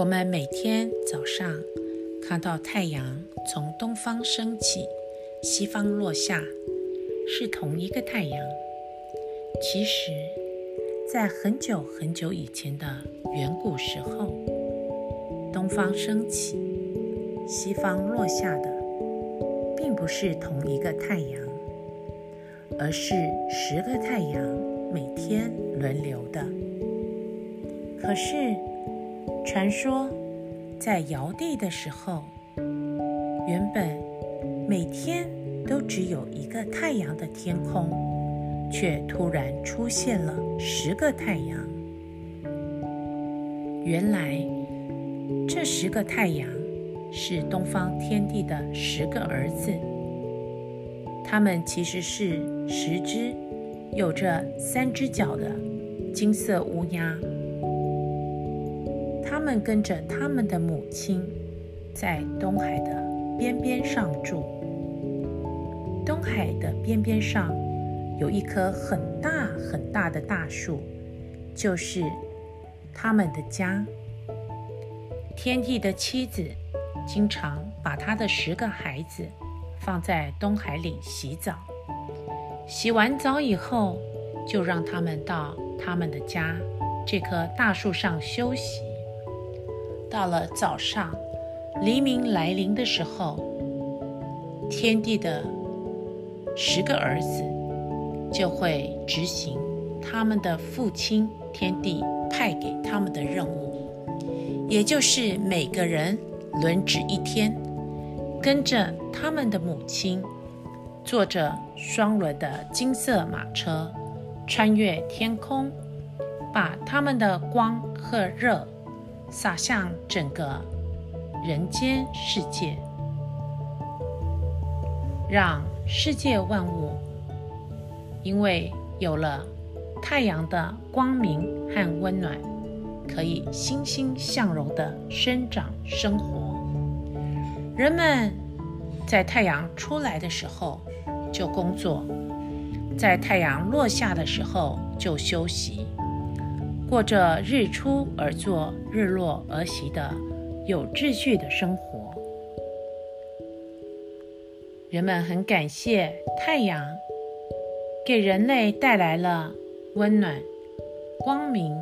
我们每天早上看到太阳从东方升起，西方落下，是同一个太阳。其实，在很久很久以前的远古时候，东方升起，西方落下的，并不是同一个太阳，而是十个太阳每天轮流的。可是，传说在尧帝的时候，原本每天都只有一个太阳的天空，却突然出现了十个太阳。原来这十个太阳是东方天帝的十个儿子，他们其实是十只有着三只脚的金色乌鸦。他们跟着他们的母亲，在东海的边边上住。东海的边边上有一棵很大很大的大树，就是他们的家。天帝的妻子经常把他的十个孩子放在东海里洗澡，洗完澡以后，就让他们到他们的家这棵大树上休息。到了早上，黎明来临的时候，天帝的十个儿子就会执行他们的父亲天帝派给他们的任务，也就是每个人轮值一天，跟着他们的母亲，坐着双轮的金色马车，穿越天空，把他们的光和热。洒向整个人间世界，让世界万物因为有了太阳的光明和温暖，可以欣欣向荣地生长生活。人们在太阳出来的时候就工作，在太阳落下的时候就休息。过着日出而作、日落而息的有秩序的生活，人们很感谢太阳，给人类带来了温暖、光明、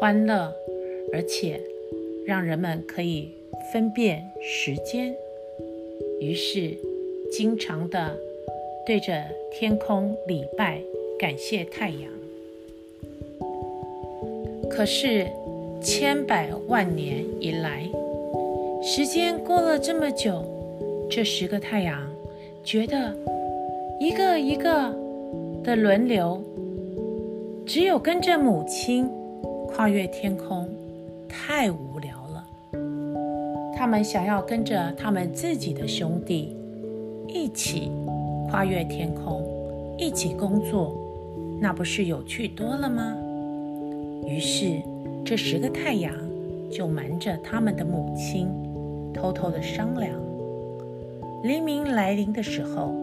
欢乐，而且让人们可以分辨时间，于是经常的对着天空礼拜，感谢太阳。可是，千百万年以来，时间过了这么久，这十个太阳觉得一个一个的轮流，只有跟着母亲跨越天空，太无聊了。他们想要跟着他们自己的兄弟一起跨越天空，一起工作，那不是有趣多了吗？于是，这十个太阳就瞒着他们的母亲，偷偷的商量。黎明来临的时候，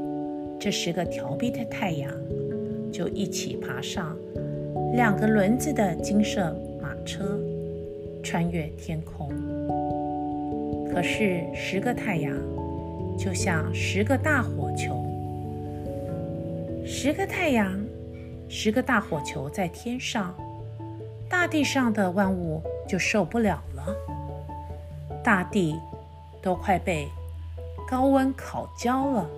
这十个调皮的太阳就一起爬上两个轮子的金色马车，穿越天空。可是，十个太阳就像十个大火球，十个太阳，十个大火球在天上。大地上的万物就受不了了，大地都快被高温烤焦了，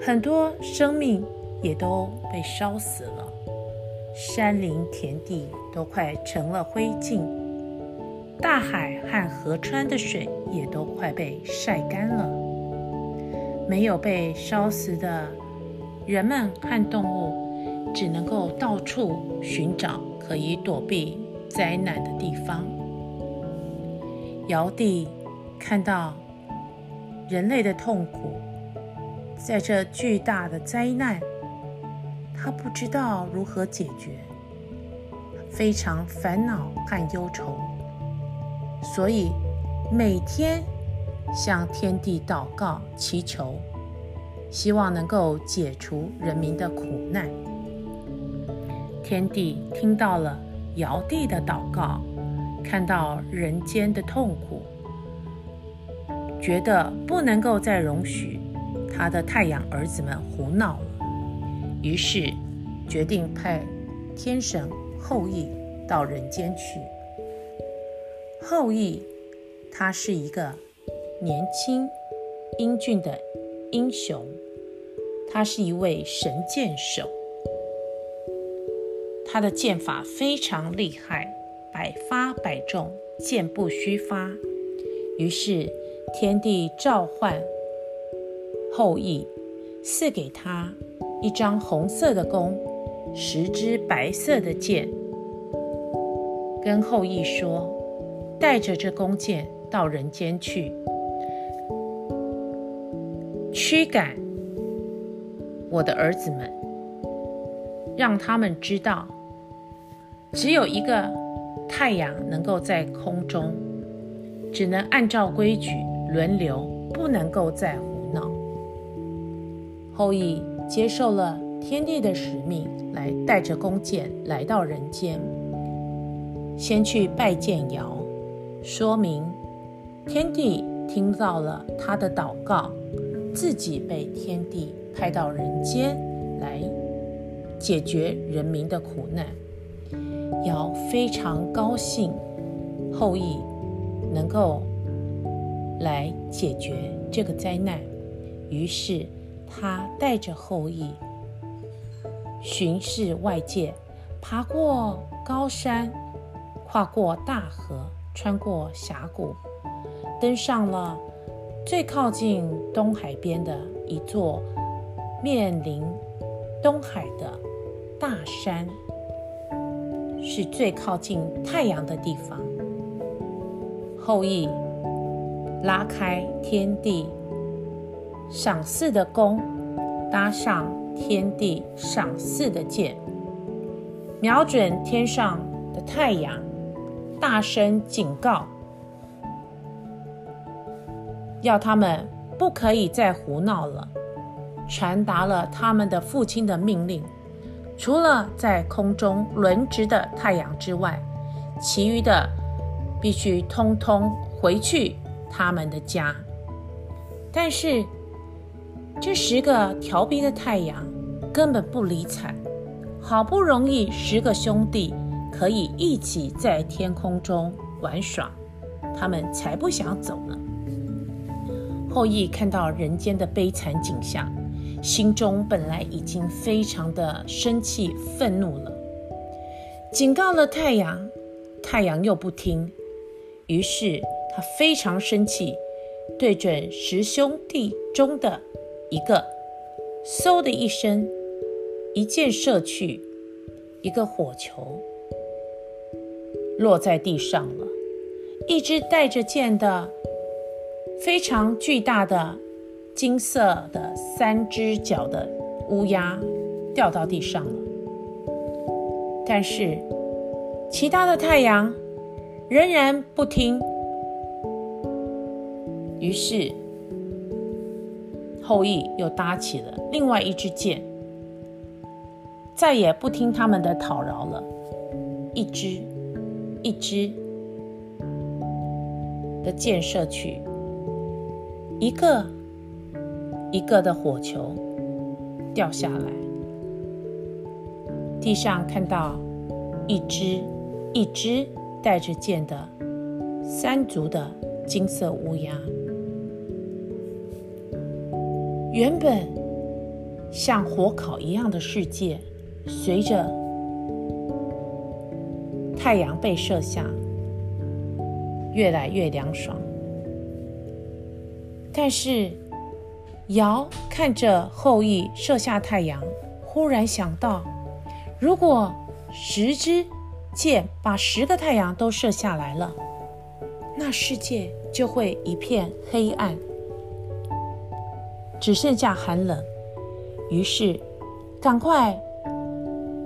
很多生命也都被烧死了，山林田地都快成了灰烬，大海和河川的水也都快被晒干了，没有被烧死的人们和动物。只能够到处寻找可以躲避灾难的地方。尧帝看到人类的痛苦，在这巨大的灾难，他不知道如何解决，非常烦恼和忧愁，所以每天向天地祷告祈求，希望能够解除人民的苦难。天帝听到了尧帝的祷告，看到人间的痛苦，觉得不能够再容许他的太阳儿子们胡闹了，于是决定派天神后羿到人间去。后羿，他是一个年轻英俊的英雄，他是一位神箭手，他的剑法非常厉害。百发百中，箭不虚发。于是天帝召唤后羿，赐给他一张红色的弓，十支白色的箭，跟后羿说：“带着这弓箭到人间去，驱赶我的儿子们，让他们知道，只有一个。”太阳能够在空中，只能按照规矩轮流，不能够再胡闹。后羿接受了天帝的使命，来带着弓箭来到人间，先去拜见尧，说明天帝听到了他的祷告，自己被天帝派到人间来解决人民的苦难。尧非常高兴，后羿能够来解决这个灾难，于是他带着后羿巡视外界，爬过高山，跨过大河，穿过峡谷，登上了最靠近东海边的一座面临东海的大山。是最靠近太阳的地方。后羿拉开天地赏赐的弓，搭上天地赏赐的箭，瞄准天上的太阳，大声警告，要他们不可以再胡闹了，传达了他们的父亲的命令。除了在空中轮值的太阳之外，其余的必须通通回去他们的家。但是这十个调皮的太阳根本不理睬，好不容易十个兄弟可以一起在天空中玩耍，他们才不想走呢。后羿看到人间的悲惨景象。心中本来已经非常的生气、愤怒了，警告了太阳，太阳又不听，于是他非常生气，对准十兄弟中的一个，嗖的一声，一箭射去，一个火球。落在地上了，一只带着箭的非常巨大的。金色的三只脚的乌鸦掉到地上了，但是其他的太阳仍然不听。于是后羿又搭起了另外一支箭，再也不听他们的讨饶了，一支一支的箭射去，一个。一个的火球掉下来，地上看到一只一只带着箭的三足的金色乌鸦。原本像火烤一样的世界，随着太阳被射下，越来越凉爽。但是。尧看着后羿射下太阳，忽然想到：如果十支箭把十个太阳都射下来了，那世界就会一片黑暗，只剩下寒冷。于是，赶快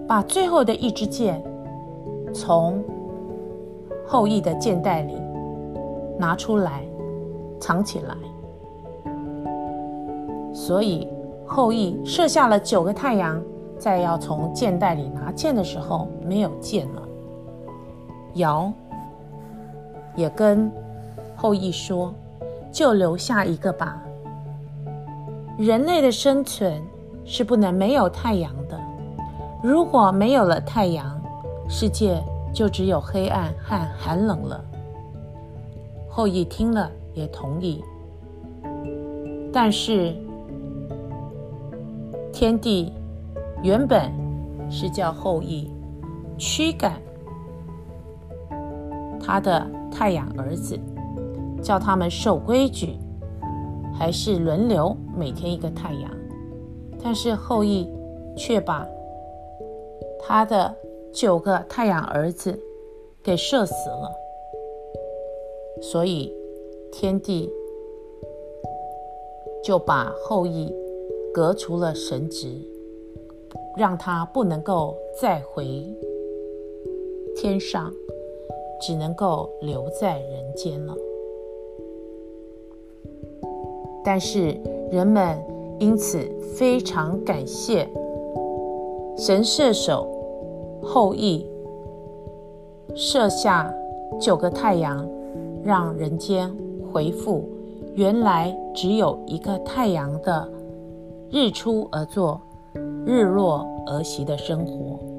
把最后的一支箭从后羿的箭袋里拿出来，藏起来。所以后羿射下了九个太阳，在要从箭袋里拿箭的时候，没有箭了。尧也跟后羿说：“就留下一个吧。人类的生存是不能没有太阳的。如果没有了太阳，世界就只有黑暗和寒冷了。”后羿听了也同意，但是天帝原本是叫后羿驱赶他的太阳儿子，叫他们守规矩，还是轮流每天一个太阳。但是后羿却把他的九个太阳儿子给射死了，所以天帝就把后羿革除了神职，让他不能够再回天上。只能够留在人间了。但是人们因此非常感谢神射手后羿射下九个太阳，让人间恢复原来只有一个太阳的日出而作、日落而息的生活。